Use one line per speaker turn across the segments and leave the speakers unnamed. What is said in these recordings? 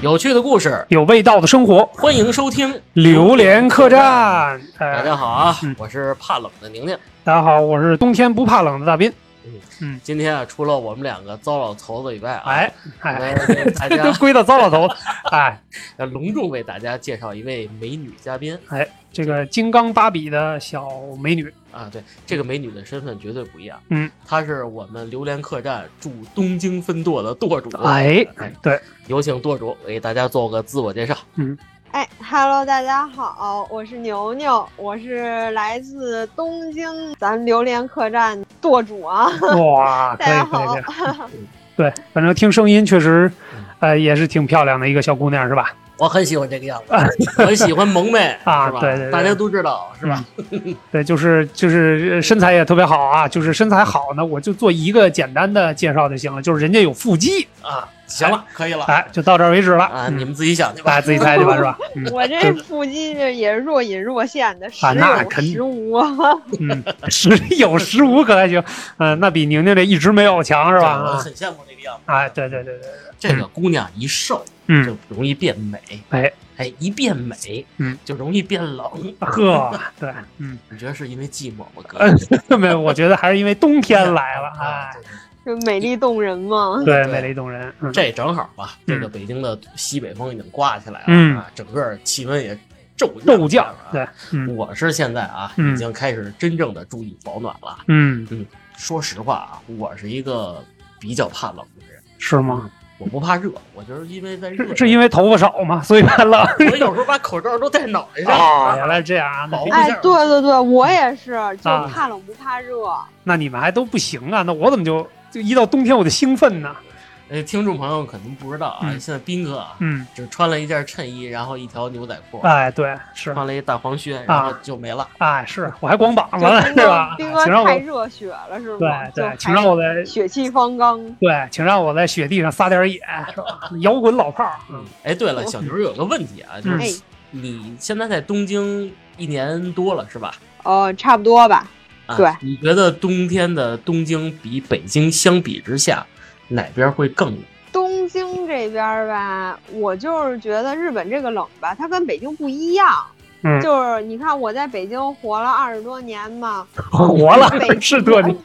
有趣的故事，
有味道的生活，
欢迎收听《
榴莲客栈。哎
大家好啊，
嗯
我是怕冷的宁宁。
大家好，我是冬天不怕冷的大斌。
今天啊，除了我们两个糟老头子以外啊，
哎
我
哎，
大
都
家
归到糟老头子。哎
要隆重为大家介绍一位美女嘉宾
哎，这个金刚芭比的小美女，
啊。对，这个美女的身份绝对不一样。
嗯，
她是我们榴莲客栈驻东京分舵的舵主。
哎哎对，
有请舵主给大家做个自我介绍。
哎，Hello，大家好，我是牛牛，我是来自东京咱榴莲客栈舵主啊。
哇，可以
大家好
可以。对，反正听声音确实，呃，也是挺漂亮的一个小姑娘，是吧？
我很喜欢这个样子，我很喜欢萌妹？
啊对对对
大家都知道是吧？
对，就是就是呃身材也特别好啊，就是身材好呢，我就做一个简单的介绍就行了，就是人家有腹肌，
啊，行了，可以了
哎，就到这儿为止了。
啊，
嗯
你们自己想去吧。
大家自己猜去吧，是吧？嗯
我这腹肌这也是若隐若现的，时
啊那
有
肯定
时无。
嗯，时有时无可还行，嗯、那比宁宁这一直没有强是吧？
很羡慕那个样子。
哎，对对对对，
这个姑娘一瘦
嗯，
就容易变美，
哎，
哎，一变美，
嗯，
就容易变冷。
呵，对，嗯，
你觉得是因为寂寞吗，哥？
没有，我觉得还是因为冬天来了，哎，
就美丽动人嘛。
对，美丽动人，嗯，
这正好吧，
嗯
这个北京的西北风已经刮起来了，
嗯
啊，整个气温也骤
骤降
了，啊。
对，嗯
我是现在啊，
嗯
已经开始真正的注意保暖了。
嗯，
说实话啊，我是一个比较怕冷的人，
是吗？
我不怕热，我就是因为在热
是，是因为头发少吗？所以怕冷？
我有时候把口罩都戴脑袋上。
哦，原来这样啊，
哎，对对对，我也是，就
啊
怕冷不怕热。
那你们还都不行啊？那我怎么就就一到冬天我就兴奋呐？
呃，听众朋友可能不知道啊，
嗯
现在斌哥啊，
嗯，
只穿了一件衬衣，然后一条牛仔裤，
哎，对，是，
穿了一大黄靴，然后就没了。
哎，是我还光膀子
就
了，
斌哥
是吧？
斌哥太热血了，是吧？
对对，请让我在
血气方刚。
对，请让我在雪地上撒点野，是吧？摇滚老炮儿，
嗯，哎，对了，小牛有个问题啊，就是你现在在东京一年多了是吧？
哦，差不多吧。
啊，
对
你觉得冬天的东京比北京相比之下，哪边会更冷？
东京这边吧，我就是觉得日本这个冷吧，它跟北京不一样。
嗯
就是你看我在北京活了二十多年嘛，
活了
二
十多年，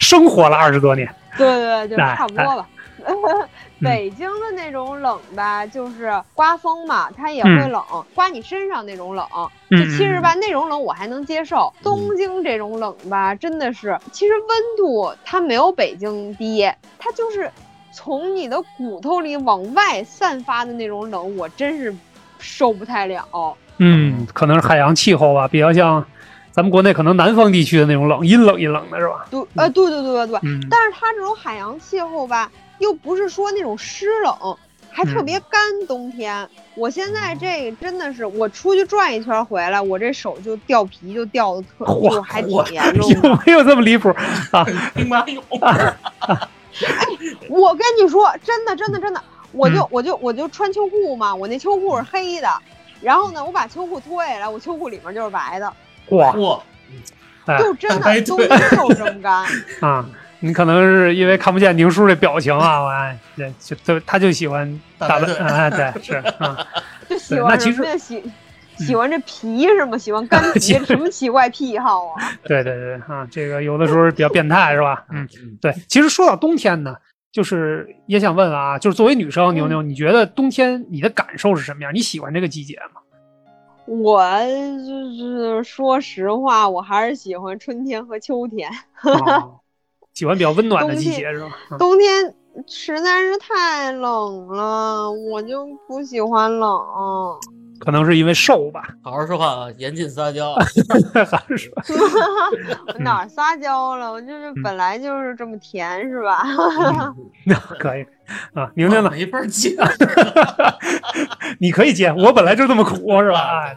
生活了二十多年，
对对对，就
哎
差不多吧。北京的那种冷吧，就是刮风嘛，它也会
嗯
冷，刮你身上那种冷。
嗯
就其实吧，那种冷我还能接受。东京这种冷吧，真的是，其实温度它没有北京低，它就是从你的骨头里往外散发的那种冷，我真是受不太了。
嗯，可能是海洋气候吧，比较像咱们国内可能南方地区的那种冷，阴冷阴冷的是吧？
对，呃，对对对对对。
嗯，
但是它这种海洋气候吧，又不是说那种湿冷，还特别干。冬天，我现在这个真的是，我出去转一圈回来，我这手就掉皮，就掉的特，就还挺
嚯
严重
有。没有这么离谱啊？
兵马俑，
我跟你说，真的，真的，真的，我就、
嗯
我就我就穿秋裤嘛，我那秋裤是黑的，然后呢，我把秋裤脱下来，我秋裤里面就是白的，
哇
就真
哎
的 冬
对
天就这么干。
啊！你可能是因为看不见宁叔这表情啊，我哎，对，就就他就喜欢大白，
大白腿
哎，对，是啊，
就喜欢
对那其实
什么？喜喜欢这皮是吗？喜欢干皮，什么奇怪癖好啊？
对对对啊，这个有的时候比较变态是吧？嗯，
嗯，
对。其实说到冬天呢，就是也想问问啊，就是作为女生，牛牛，你觉得冬天你的感受是什么样？你喜欢这个季节吗？
我就是说实话，我还是喜欢春天和秋天。
啊喜欢比较温暖的季节是吧？嗯
冬天实在是太冷了，我就不喜欢冷。
可能是因为瘦吧，
好好说话啊，严禁撒娇。
还是说
哪儿撒娇了？我就是
嗯
本来就是这么甜，是吧？
那可以啊？宁宁呢？
没法接。
你可以接，我本来就这么苦是吧？哎，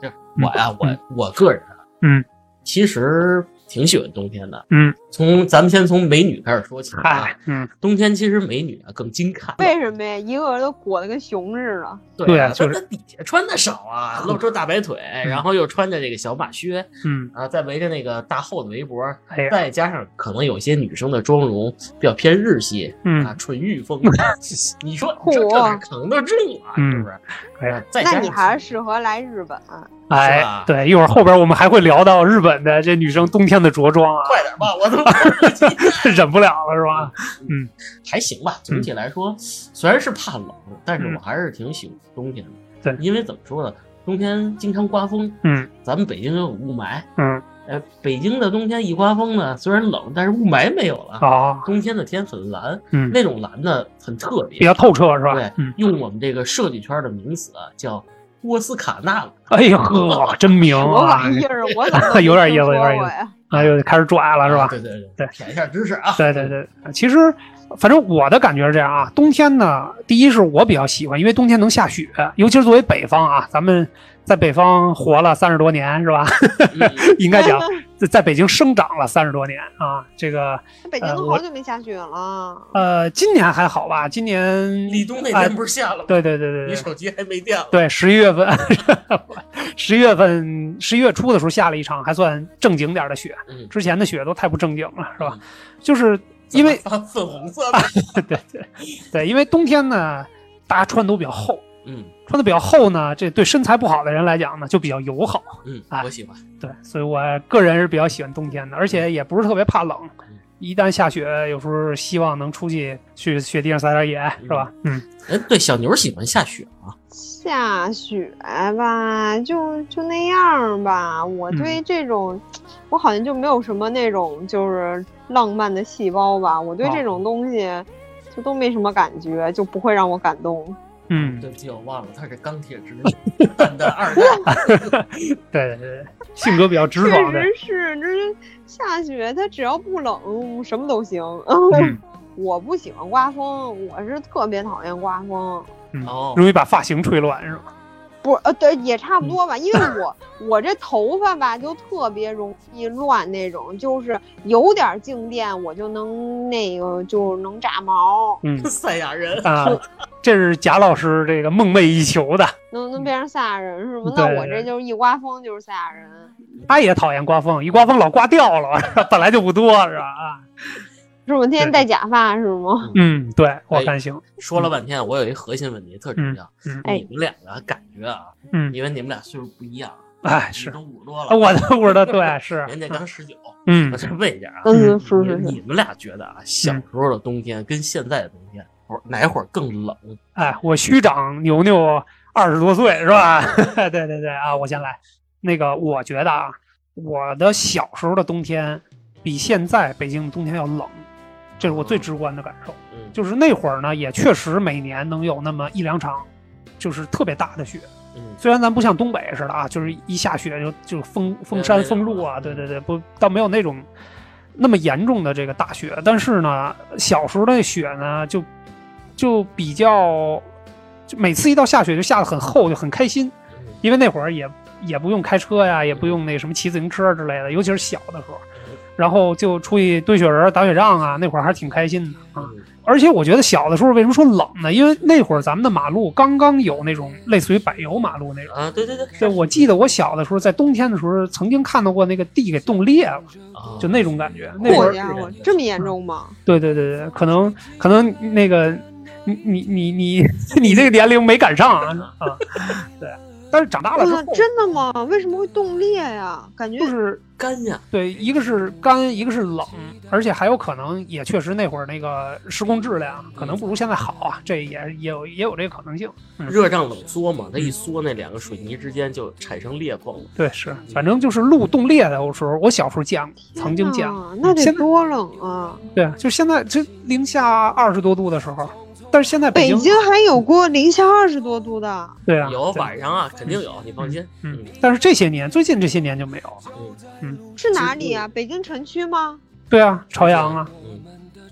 对，
我呀，我我个人啊，
嗯，
其实挺喜欢冬天的。
嗯，
从咱们先从美女开始说起啊
嗨，，嗯，
冬天其实美女啊更精看。
为什么呀？一个个都裹得跟熊似的。
对啊，
对就是
她底下穿的少啊，露出大白腿，然后又穿着这个小马靴
嗯，
啊，再围着那个大厚的围脖，
哎，
再加上可能有些女生的妆容比较偏日系
嗯
啊，纯欲风。你说这这哪扛得住啊？
嗯
是不是？
哎
那你还是适合来日本。
哎
吧，
对，一会儿后边我们还会聊到日本的这女生冬天的着装啊，
快点吧，我都。
忍不了了是吧？嗯，
还行吧。总体来说，虽然是怕冷，但是我还是挺喜欢冬天的。
对
因为怎么说呢，冬天经常刮风，
嗯
咱们北京又有雾霾，
嗯，
呃，北京的冬天一刮风呢，虽然冷，但是雾霾没有了。
啊，
冬天的天很蓝，
嗯，
那种蓝呢很特别，
比较透彻是吧？
对
嗯，，
用我们这个设计圈的名词啊，叫波斯卡纳蓝。
哎呦呵，真名
什么
啊
玩！意儿？我
有点意思有点意思
说过呀？
哎呦，开始拽了是吧
啊？对对
对
对，舔一下知识啊。
对对对，其实反正我的感觉是这样啊，冬天呢，第一是我比较喜欢，因为冬天能下雪，尤其是作为北方啊，咱们在北方活了三十多年是吧？
嗯
应该讲在在北京生长了三十多年啊，这个
北京都好久没下雪了。
呃，今年还好吧？今年
立冬那
哎
天不是下了吗？
对对对对对。
你手机还没电了。
对，十一月份，十一月份，十一月初的时候下了一场还算正经点儿的雪，
嗯，
之前的雪都太不正经了，是吧？就是因为
发粉红色 的。
对对对，因为冬天呢，大家穿都比较厚，
嗯
穿的比较厚呢，这对身材不好的人来讲呢，就比较友好。
嗯
哎，
我喜欢。
对，所以我个人是比较喜欢冬天的，而且也不是特别怕冷
嗯。
一旦下雪，有时候希望能出去去雪地上撒点野，是吧？嗯，
哎，对，小牛喜欢下雪啊。
下雪吧，就就那样吧。我对这种，我好像就没有什么那种就是浪漫的细胞吧。我对
哦
这种东西就都没什么感觉，就不会让我感动。
嗯，
对不起，我忘了，他是钢铁直男蛋蛋二代。
对对对，性格比较直
确
爽的。
实是，这是下雪，他只要不冷，什么都行。
嗯
我不喜欢刮风，我是特别讨厌刮风。
嗯
哦，
容易把发型吹乱，是吧？
不，呃，对，也差不多吧，因为我我这头发吧就特别容易乱那种，就是有点静电我就能那个就能炸毛，
嗯
赛亚人。
啊，这是贾老师这个梦寐以求的。
能能变成赛亚人是吗？那我这就是一刮风就是赛亚人。
他也讨厌刮风，一刮风老刮掉了，本来就不多，是吧？啊，
是我天天戴假发是吗？
嗯，对我看行，
说了半天，我有一核心问题特重要。
嗯
哎
你们两个感觉啊，
嗯，
因为你们俩岁数不一样，你
哎是，
都五十多了，
我都五十多对是，
人家刚十九。
嗯
我再问一下啊，
嗯，
嗯
是是是。
你们俩觉得啊，小时候的冬天跟现在的冬天，或者哪会儿更冷？
哎，我虚长牛牛二十多岁是吧？对对对啊，我先来。那个，我觉得啊，我的小时候的冬天比现在北京的冬天要冷，这是我最直观的感受。
嗯，
就是那会儿呢，也确实每年能有那么一两场，就是特别大的雪。
嗯。
虽然咱不像东北似的啊，就是一下雪就就封封山封路啊，
对
对对对，不倒没有那种那么严重的这个大雪。但是呢，小时候的雪呢，就就比较，就每次一到下雪就下的很厚，就很开心，
嗯。
因为那会儿也也不用开车呀，也不用那什么骑自行车之类的，尤其是小的时候，然后就出去堆雪人、打雪仗啊，那会儿还是挺开心的啊。
嗯
而且我觉得小的时候为什么说冷呢？因为那会儿咱们的马路刚刚有那种类似于柏油马路那种。
啊，对对对，
对，我记得我小的时候在冬天的时候，曾经看到过那个地给冻裂了，
啊
就那种感觉。那会儿，
这么严重吗？
对对对对，可能可能那个你你你你 你这个年龄没赶上啊啊，对。但是长大了之后，
真的吗？为什么会冻裂呀？感觉
就是
干呀，
对，一个是干，一个是冷，而且还有可能也确实那会儿那个施工质量可能不如现在好啊，这也也有也有这个可能性。嗯
热胀冷缩嘛，它一缩，那两个水泥之间就产生裂缝了。
对，是，反正就是路冻裂的时候，我小时候见过，曾经见过。
啊，那得多冷啊！
对，就现在这零下二十多度的时候，但是现在京，
北京还有过零下二十多度的，
对啊，
有晚上啊，肯定有，你放心。
嗯，但是这些年，最近这些年就没有了。
嗯
是哪里啊？北京城区吗？
对啊，朝阳啊，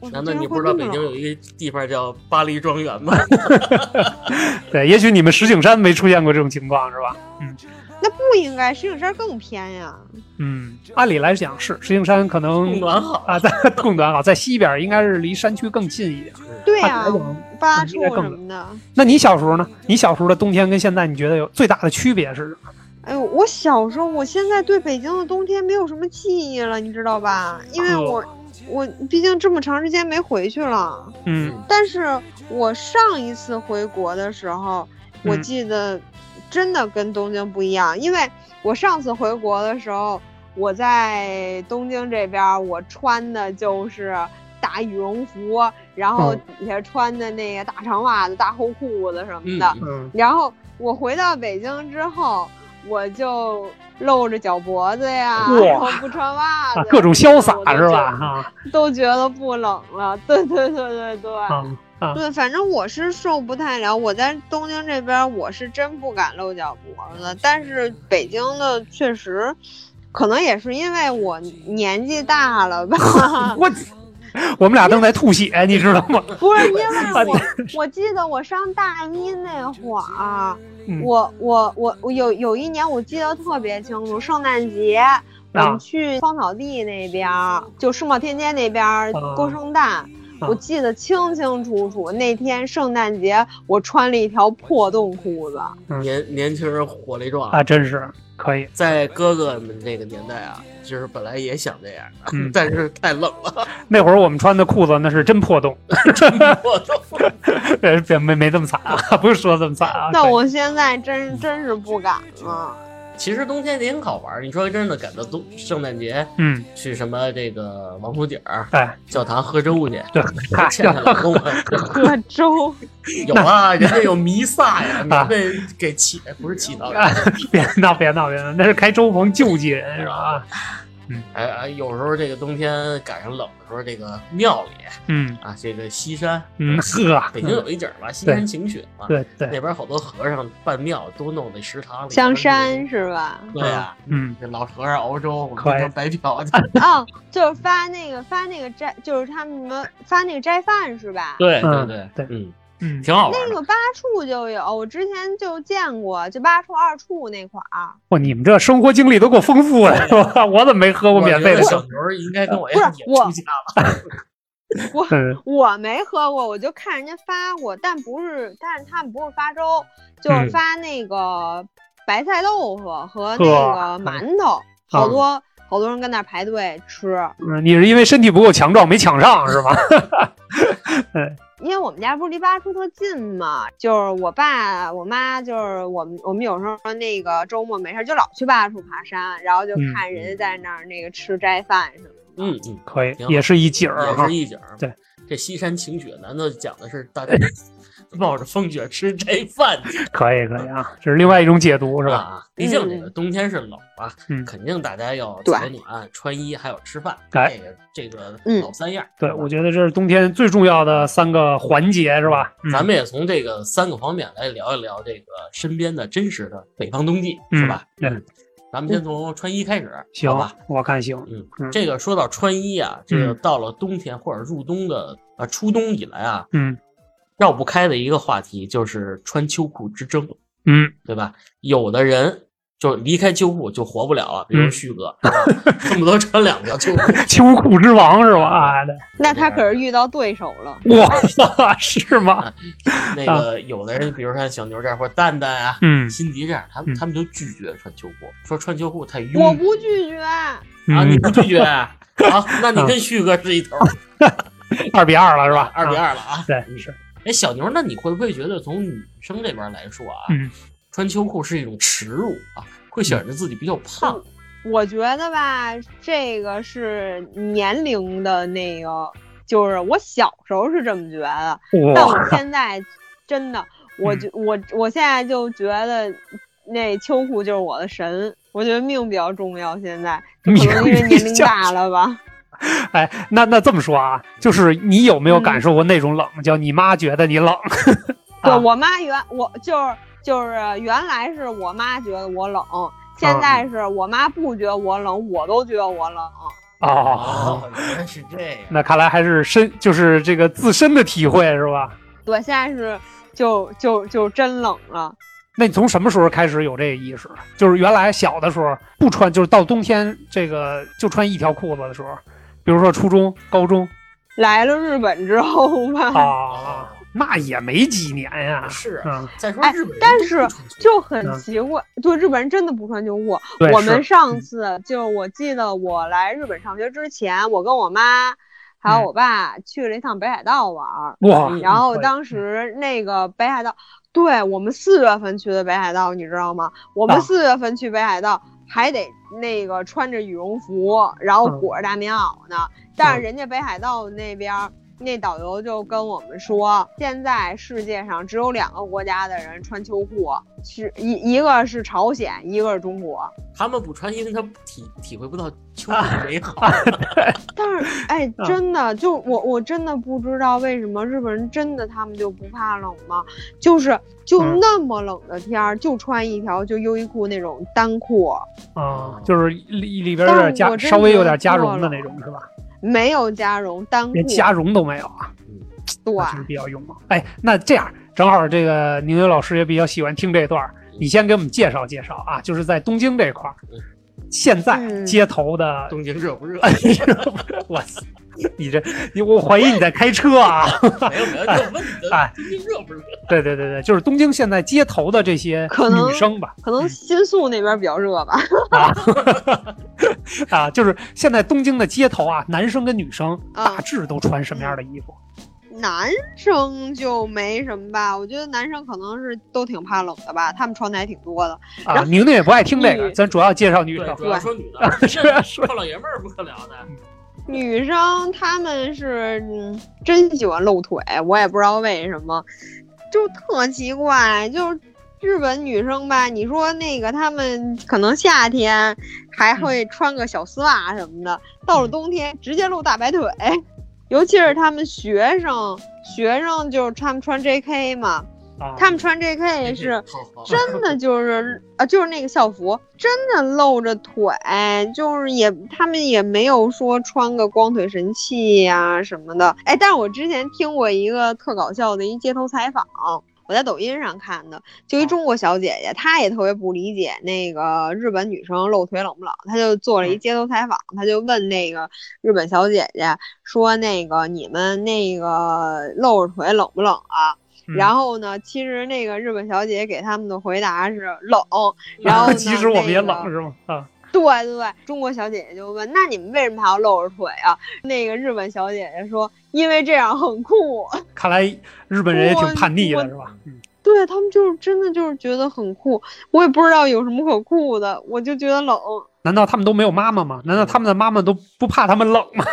嗯，难道你不知道北京有一个地方叫巴黎庄园吗？
对，也许你们石景山没出现过这种情况是吧？嗯，
那不应该，石景山更偏呀。
嗯，按理来讲是石景山可能
供暖好
啊，在供暖好，在西边应该是离山区更近一点。
对呀、八处什么的。
那你小时候呢？你小时候的冬天跟现在你觉得有最大的区别是什么？
哎呦，我小时候，我现在对北京的冬天没有什么记忆了，你知道吧？因为我我毕竟这么长时间没回去了。
嗯
但是我上一次回国的时候，我
嗯
记得真的跟东京不一样，因为我上次回国的时候，我在东京这边，我穿的就是大羽绒服，然后
嗯
底下穿的那个大长袜子、大厚裤子什么的。
嗯
嗯
然后我回到北京之后，我就露着脚脖子呀，然后不穿袜子，
啊，各种潇洒是吧？
觉得？
啊
都觉得不冷了。对对对对对。对，反正我是受不太了。我在东京这边，我是真不敢露脚脖子，但是北京的确实，可能也是因为我年纪大了吧。
我 我们俩正在吐血，你知道吗？
不是因为我，我记得我上大一那会儿，
嗯
我我我我有有一年我记得特别清楚，圣诞节我
啊
们去芳草地那边儿，就世贸天阶那边过圣诞。我记得清清楚楚，那天圣诞节我穿了一条破洞裤子，
年年轻人火力壮
啊，真是可以。
在哥哥们那个年代啊，就是本来也想这样，
嗯
但是太冷了，
那会儿我们穿的裤子那是真破洞，
我都
呃，别没没这么惨啊，不是说这么惨啊。
那
对
我现在真真是不敢了。
其实冬天也挺好玩。你说真的，赶到冬圣诞节
嗯，
去什么这个王府井儿
哎，
教堂喝粥去，
对，嗨
欠他老公们
喝粥，
有啊，人家有弥撒呀，免费给祈不是祈祷
啊，别闹别闹别闹，那是开粥棚救济人是吧？
哎哎，有时候这个冬天赶上冷的时候，这个庙里
嗯
啊，这个西山，
嗯，呵，
北京有一景儿吧，西山晴雪嘛，
对对，
那边好多和尚办庙都弄那食堂里
香山是吧？
对呀、
嗯，
这老和尚熬粥，我们白嫖去。
哦，就是发那个发那个斋，就是他们什么发那个斋饭是吧？
对
对
对
对
嗯，
嗯，
挺好玩的。
那个八处就有，我之前就见过，就八处二处那块儿。
哇，你们这生活经历都够丰富的是吧？我怎么没喝过免费的
小牛应该跟我 一样也
不是我
出家了。
我
我没喝过，我就看人家发过，但不是，但是他们不是发粥，就是
嗯
发那个白菜豆腐和那个馒头，好多好多人跟那儿排队吃。
嗯，你是因为身体不够强壮没抢上是吧？
因为我们家不是离八处特近嘛，就是我爸我妈就是我们我们有时候那个周末没事就老去八处爬山，然后就
嗯
看人家在那儿那个吃斋饭什么的。
嗯嗯，
可以也是一景儿
也是。一景儿。
对，
这西山晴雪，难道讲的是大家 冒着风雪吃这饭去
可以可以啊，这是另外一种解读是吧？
啊？毕竟这个冬天是冷啊，
嗯
肯定大家要
对
采暖、穿衣，还有吃饭，
哎
这个这个
嗯
老三样。
对，我觉得这是冬天最重要的三个环节是吧？嗯
咱们也从这个三个方面来聊一聊这个身边的真实的北方冬季，是吧？
嗯
咱们先从穿衣开始，
行
吧？，
我看行。
嗯，
嗯
这个说到穿衣啊，这个
嗯
到了冬天或者入冬的呃初冬以来啊，
嗯
绕不开的一个话题就是穿秋裤之争，
嗯，
对吧？有的人就离开秋裤就活不了了，比如
嗯
旭哥，恨不得穿两条秋裤。
秋裤之王是吧？
那他可是遇到对手了。
哇，是吗？
那个有的人，比如说像小牛这样或者蛋蛋啊、
嗯
辛迪这样，他
嗯
们他们就拒绝穿秋裤，说穿秋裤太
我不拒绝，
啊，你
嗯，
不拒绝啊？好，那你跟旭哥是一头，
二比二了是吧？
二比
啊。
二了啊。
对，
嗯
是，
哎，小牛，那你会不会觉得从女生这边来说啊，
嗯
穿秋裤是一种耻辱啊？会显得自己比较胖？
我觉得吧，这个是年龄的那个，就是我小时候是这么觉得，但我，现在真的，我就我我现在就觉得那秋裤就是我的神，我觉得命比较重要。现在可能因为年龄大了吧，
哎，那那这么说啊，就是你有没有
嗯
感受过那种冷，叫你妈觉得你冷？
对
啊
我妈原我就是就是原来是我妈觉得我冷，现在是我妈不觉得我冷，我都觉得我冷。
哦，
原来是这样。
那看来还是身，就是这个自身的体会是吧？
对，现在是就就就真冷了。
那你从什么时候开始有这个意识？就是原来小的时候不穿，就是到冬天这个就穿一条裤子的时候，比如说初中、高中。
来了日本之后吧，
啊，那也没几年呀。
是啊，再说日本人
但是就很
嗯
奇怪，对日本人真的不穿秋裤。我们上次就我记得我来日本上学之前，我跟我妈还有
嗯。
我爸去了一趟北海道玩儿，然后当时那个北海道，对我们四月份去的北海道，你知道吗？我
啊。
们四月份去北海道还得那个穿着羽绒服，然后
嗯
裹着大棉袄呢。但是
嗯
人家北海道那边儿那导游就跟我们说，现在世界上只有两个国家的人穿秋裤，是一一个是朝鲜，一个是中国。
他们不穿，因为他体体会不到秋 裤
啊
的美好。
但是，哎，
嗯
真的，就我我真的不知道为什么日本人真的他们就不怕冷吗？就是就
嗯
那么冷的天儿，就穿一条就优衣库那种单裤，
啊，就是里里边有点加，稍微有点加绒的那种是吧？
没有加绒单裤，
连加绒都没有啊，
对
那真是比较勇猛。哎，那这样正好这个宁宁老师也比较喜欢听这段儿，你先给我们介绍介绍啊，就是在东京这块儿
嗯，
现在
嗯
街头的，
东京热不热？
热不热，我操，你这你我怀疑你在开车啊！
没有没有，就问你东京 热不热？
对对对对，就是东京现在街头的这些女生吧，
可能新宿那边比较热吧。
啊啊，就是现在东京的街头啊，男生跟女生
啊
大致都穿什么样的衣服？
男生就没什么吧，我觉得男生可能是都挺怕冷的吧，他们穿的还挺多的。
啊，宁宁也不爱听这个，
女
咱主要介绍女
对，
生
主要说女的，
是啊是
臭老爷们儿不可聊的。
女生她们是、真喜欢露腿，我也不知道为什么，就特奇怪。就日本女生吧，你说那个她们可能夏天还会穿个小丝袜什么的，到了冬天直接露大白腿。尤其是他们学生，学生就是他们穿 J.K. 嘛，他们穿 J.K. 是真的就是 啊，就是那个校服，真的露着腿，就是也他们也没有说穿个光腿神器呀、什么的。哎，但是我之前听过一个特搞笑的一街头采访，我在抖音上看的，就一中国小姐姐，她也特别不理解那个日本女生露腿冷不冷，她就做了一街头采访，她就问那个日本小姐姐说：“那个你们那个露着腿冷不冷啊？”
嗯
然后呢，其实那个日本小姐给他们的回答是冷，然后呢
其实我们也
那个
冷是吗？啊，
对对对，中国小姐姐就问：“那你们为什么还要露着腿啊？”那个日本小姐姐说：“因为这样很酷。
看来日本人也挺叛逆的是吧？嗯”
对他们就是真的就是觉得很酷，我也不知道有什么可酷的，我就觉得冷。
难道他们都没有妈妈吗？难道他们的妈妈都不怕他们冷吗？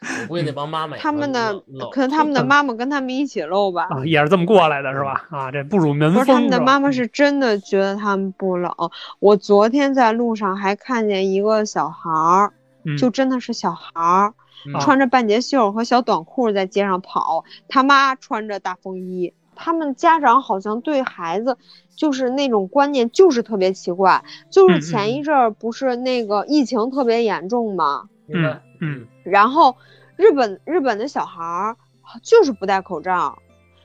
我估计那帮妈妈
他们的可能他们的妈妈跟他们一起露吧。
啊，也是这么过来的是吧？啊，这不辱门风。
不是他们的妈妈是真的觉得他们不冷。我昨天在路上还看见一个小孩儿，
嗯
就真的是小孩儿，
嗯
穿着半截袖和小短裤在街上跑，他妈穿着大风衣。他们家长好像对孩子就是那种观念就是特别奇怪，就
嗯嗯
是前一阵儿不是那个疫情特别严重吗？
明白
嗯。
然后日本日本的小孩儿就是不戴口罩，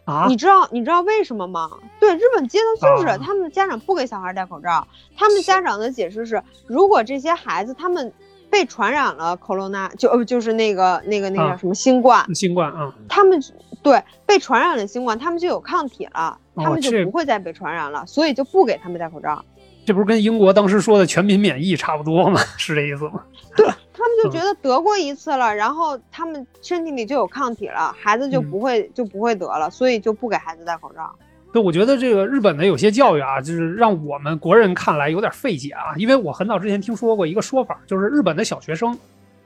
啊？
你知道你知道为什么吗？对，日本街头就是、
啊。
他们家长不给小孩戴口罩，他们家长的解释是，如果这些孩子他们被传染了 corona，就呃就是那个那个那个什么新冠，
新冠啊，
他们对被传染了新冠，他们就有抗体了，他们就不会再被传染了，所以就不给他们戴口罩。
这不是跟英国当时说的全民免疫差不多吗？是这意思吗？
对他们就觉得得过一次了，然后他们身体里就有抗体了，孩子就
嗯
不会、就不会得了，所以就不给孩子戴口罩。
对，我觉得这个日本的有些教育啊，就是让我们国人看来有点费解啊。因为我很早之前听说过一个说法，就是日本的小学生，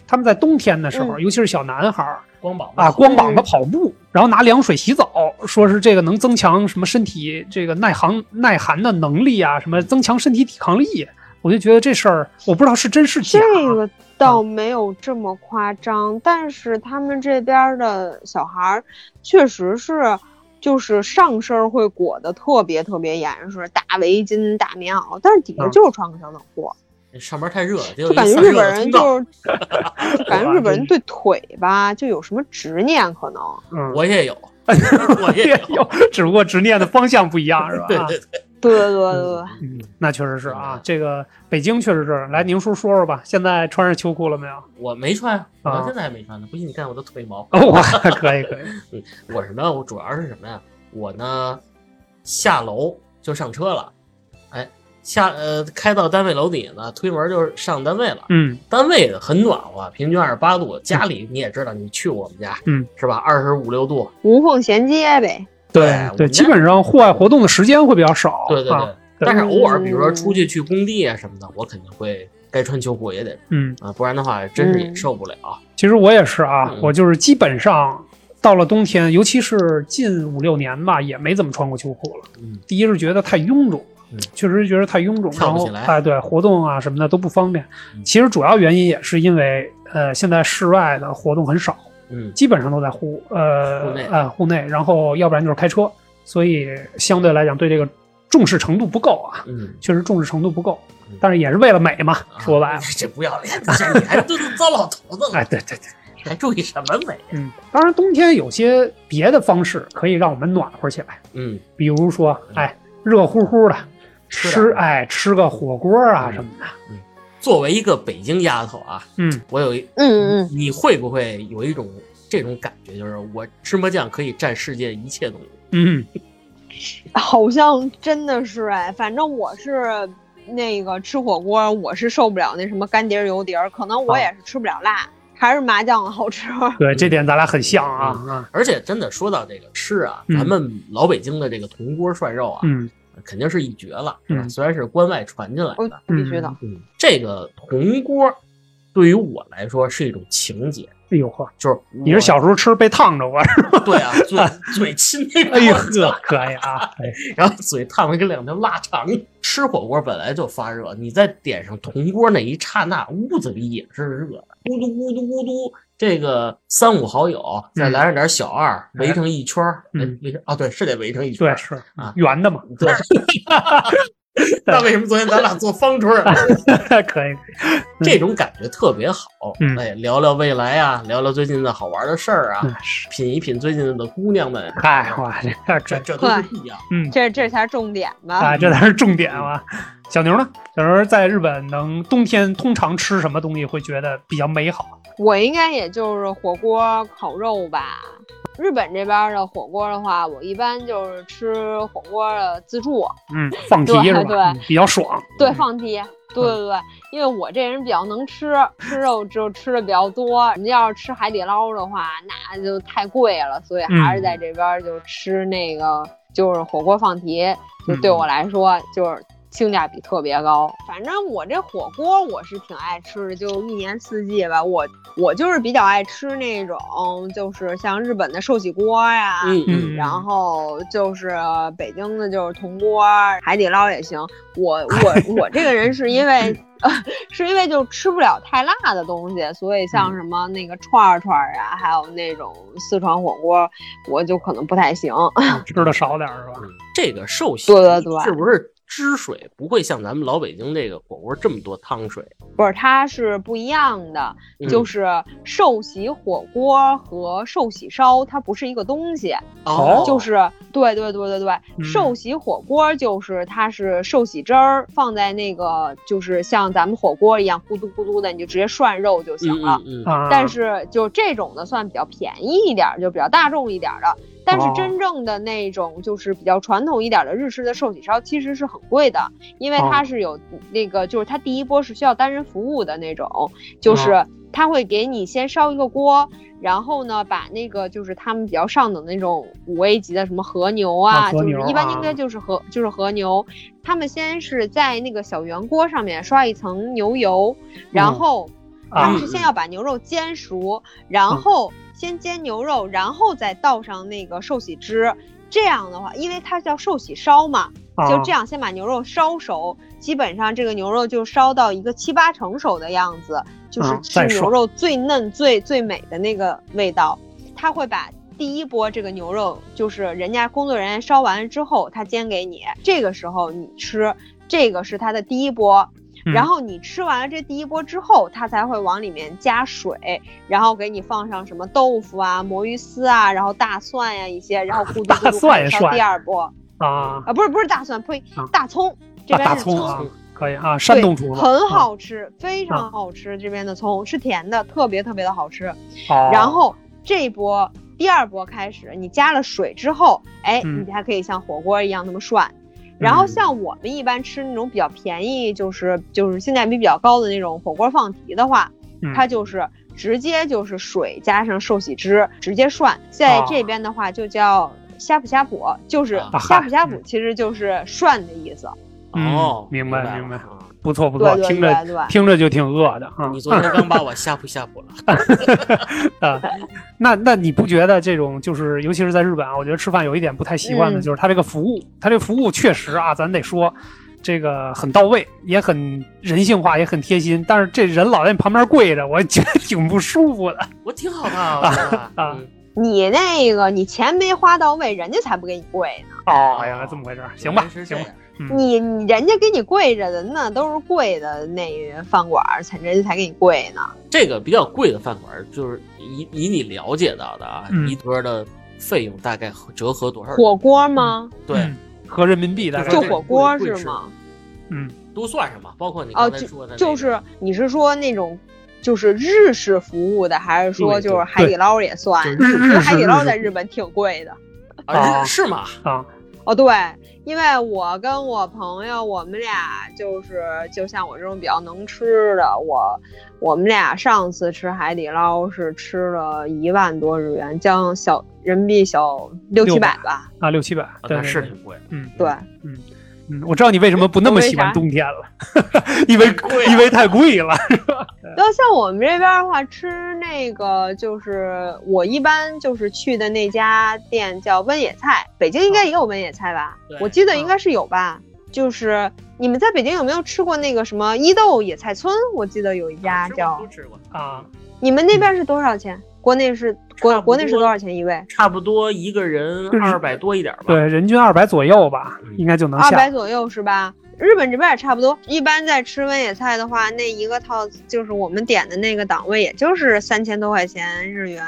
他们在冬天的时候，
嗯
尤其是小男孩儿
光膀子
啊，光膀子跑步，然后拿凉水洗澡，说是这个能增强什么身体这个耐寒耐寒的能力啊，什么增强身体抵抗力。我就觉得这事儿，我不知道是真是假。
这个倒没有这么夸张，但是他们这边的小孩儿确实是，就是上身会裹得特别特别严实，大围巾、大棉袄，但是底下
嗯
就是穿个小短裤，
上班太热了，就
就 感觉日本人就是，感觉日本人对腿吧就有什么执念，可能。
嗯，
我也有，我也有，
只不过执念的方向不一样，是吧？
对 对对，
对对对对对，
嗯，那确实是啊，这个北京确实是。来，宁叔说说吧，现在穿上秋裤了没有？
我没穿，我
啊
到现在还没穿呢。不信你看我的腿毛。
哦，哇可以可以，
我什么？我主要是什么呀？我呢下楼就上车了，哎，下呃开到单位楼底呢，推门就是上单位了。
嗯
单位很暖和，平均二十八度。家里你也知道，你去我们家，
嗯，
是吧？二十五六度。
无缝衔接呗。
对对，基本上户外活动的时间会比较少，
对对对。
啊
但是偶尔，比如说出去去工地啊什么的，我肯定会该穿秋裤也得
嗯，
啊，不然的话真是也
嗯
受不了。
其实我也是啊，
嗯
我就是基本上到了冬天，尤其是近五六年吧，也没怎么穿过秋裤了。
嗯，
第一是觉得太臃肿，
嗯。
确实觉得太臃肿，然后哎，对，活动啊什么的都不方便。
嗯。
其实主要原因也是因为呃，现在室外的活动很少，
嗯。
基本上都在户呃
户内。
呃户内，然后要不然就是开车，所以相对来讲对这个重视程度不够啊，
嗯，
确实重视程度不够
嗯。
但是也是为了美嘛，说白了。
啊，这不要脸的事，你还都糟老头子了，
哎，对对对。
还注意什么美？
嗯，当然冬天有些别的方式可以让我们暖和起来，
嗯，
比如说，哎，热乎乎的
吃
哎，吃个火锅啊
嗯
什么的。嗯。
作为一个北京丫头啊，
嗯，
我有一，
嗯嗯
你会不会有一种这种感觉，就是我芝麻酱可以蘸世界一切东西？
嗯，
好像真的是哎，反正我是那个吃火锅，我是受不了那什么干碟儿油碟儿，可能我
啊。
也是吃不了辣，还是麻酱好吃。
对，这点咱俩很像啊啊，
而且真的说到这个吃啊，
嗯。
咱们老北京的这个铜锅涮肉啊，
嗯
肯定是一绝了，是吧？
嗯
虽然是关外传进来的，
必须的，
嗯，这个铜锅对于我来说是一种情节，
哎呦呵，
就是
你是小时候吃被烫着过是吧？
对啊，嘴嘴亲那
哎呦呵，可以啊，哎
然后嘴烫的跟两条腊肠。吃火锅本来就发热，你再点上铜锅那一刹那，屋子里也是热的，咕嘟咕嘟咕嘟。这个三五好友再来上点小二，围成一圈儿，围成啊，对，是得围成一圈儿。
对是
啊
圆的嘛，
对。那为什么昨天咱俩做方桌啊？
可以，
这种感觉特别好。
嗯
哎，聊聊未来啊，聊聊最近的好玩的事儿啊，
嗯，
品一品最近的姑娘们。
嗨，哇，这这
这这都是必要。
嗯
这这才是重点吧？
啊，这才是重点啊。小牛呢？小牛在日本能冬天通常吃什么东西会觉得比较美好？
我应该也就是火锅、烤肉吧。日本这边的火锅的话，我一般就是吃火锅的自助，
嗯，放题是吧？
对
比较爽。
对，放题。对对对，因为我这人比较能吃，吃肉就吃的比较多。你要是吃海底捞的话，那就太贵了，所以还是在这边就吃那个就是火锅放题，就对我来说就是性价比特别高。反正我这火锅我是挺爱吃的，就一年四季吧。我我就是比较爱吃那种，就是像日本的寿喜锅呀、
嗯
嗯
然后就是北京的，就是铜锅、海底捞也行。我我我这个人是因为，呃，是因为就吃不了太辣的东西，所以像什么那个串串儿啊，还有那种四川火锅，我就可能不太行。
吃的少点是吧？
嗯这个寿喜
对对对
是不是汁水不会像咱们老北京这个火锅这么多汤水？
不是，它是不一样的，
嗯
就是寿喜火锅和寿喜烧它不是一个东西。
哦
就是对对对对对，
嗯
寿喜火锅就是它是寿喜汁儿放在那个，就是像咱们火锅一样咕嘟咕嘟的，你就直接涮肉就行了。
嗯嗯
但是就这种的算比较便宜一点儿，就比较大众一点儿的。但是
哦。
真正的那种就是比较传统一点儿的日式的寿喜烧，其实是很贵的，因为它
哦。
是有那个，就是它第一波是需要单人服务的那种，就是
哦。
它会给你先烧一个锅，然后呢把那个就是他们比较上等的那种五 A 级的什么和牛啊，就是一般应
啊
该就是和就是和牛，他们先是在那个小圆锅上面刷一层牛油，然
嗯。
后。
啊
然后是先要把牛肉煎熟，然后先煎牛肉，然后再倒上那个寿喜汁。这样的话，因为它叫寿喜烧嘛，
啊
就这样先把牛肉烧熟，基本上这个牛肉就烧到一个七八成熟的样子，就是
啊
吃牛肉最嫩、最最美的那个味道。他会把第一波这个牛肉，就是人家工作人员烧完了之后，他煎给你，这个时候你吃，这个是他的第一波。
嗯
然后你吃完了这第一波之后，它才会往里面加水，然后给你放上什么豆腐啊、魔芋丝啊，然后大蒜呀、一些，然后咕嘟咕
大
嘟开始烧
蒜也涮
第二波。
啊
啊，不是不是大蒜，呸
啊，
大葱，这
啊
边是葱
大葱啊，可以啊，山东厨子
很
啊
好吃，非常好吃。这边的葱是甜的，特别特别的好吃。
哦
然后这一波第二波开始，你加了水之后，哎，
嗯
你还可以像火锅一样那么涮。然后
嗯。
像我们一般吃那种比较便宜，就是就是性价比比较高的那种火锅放题的话，
嗯。
它就是直接就是水加上寿喜汁直接涮。在
哦。
这边的话就叫呷哺呷哺，就是
啊
呷哺呷哺，其实就是涮的意思。
嗯
哦，
明白明白不错不错，
对对
听着听着就挺饿的啊
你昨天刚把我吓唬吓唬了。
啊。那那你不觉得这种就是，尤其是在日本啊，我觉得吃饭有一点不太习惯的，
嗯
就是它这个服务，它这个服务确实啊，咱得说。这个很到位，也很人性化，也很贴心。但是这人老在你旁边跪着，我觉得挺不舒服的。
我挺好的啊，
你那个你钱没花到位，人家才不给你跪呢。
哦，原来这么回事儿。行吧行吧
你你人家给你跪着的那都是贵的那饭馆儿才人家才给你跪呢。
这个比较贵的饭馆，就是以以你了解到的啊，
嗯
一桌的费用大概折合多少？
火锅吗？
对，
嗯合人民币大概
对
就火锅是吗？
嗯
都算上吧，包括你
哦，
刚才
就
说的那个，
就是你是说那种就是日式服务的，还是说就是海底捞也算？
日
因为海底捞在日本挺贵的。
啊
啊
是吗？
啊
哦，对，因为我跟我朋友，我们俩就是就像我这种比较能吃的，我我们俩上次吃海底捞是吃了一万多日元，将小人民币小六七百吧。
啊六七百，
啊那是挺贵。
嗯
对，
嗯，我知道你为什么不那么喜欢冬天了，因 为因为太贵了。
要像我们这边的话，吃那个就是我一般就是去的那家店叫温野菜，北京应该也有温野菜吧？
对
我记得应该是有吧。就是你们在北京有没有吃过那个什么伊豆野菜村？我记得有一家
吃过
叫
都吃过，
啊，
你们那边是多少钱？国内是国国内是多少钱一位？
差不多一个人二百多一点吧。
对，人均二百左右吧，
嗯
应该就能
二百。左右是吧？日本这边也差不多。一般在吃温野菜的话，那一个套就是我们点的那个档位，也就是三千多块钱日元，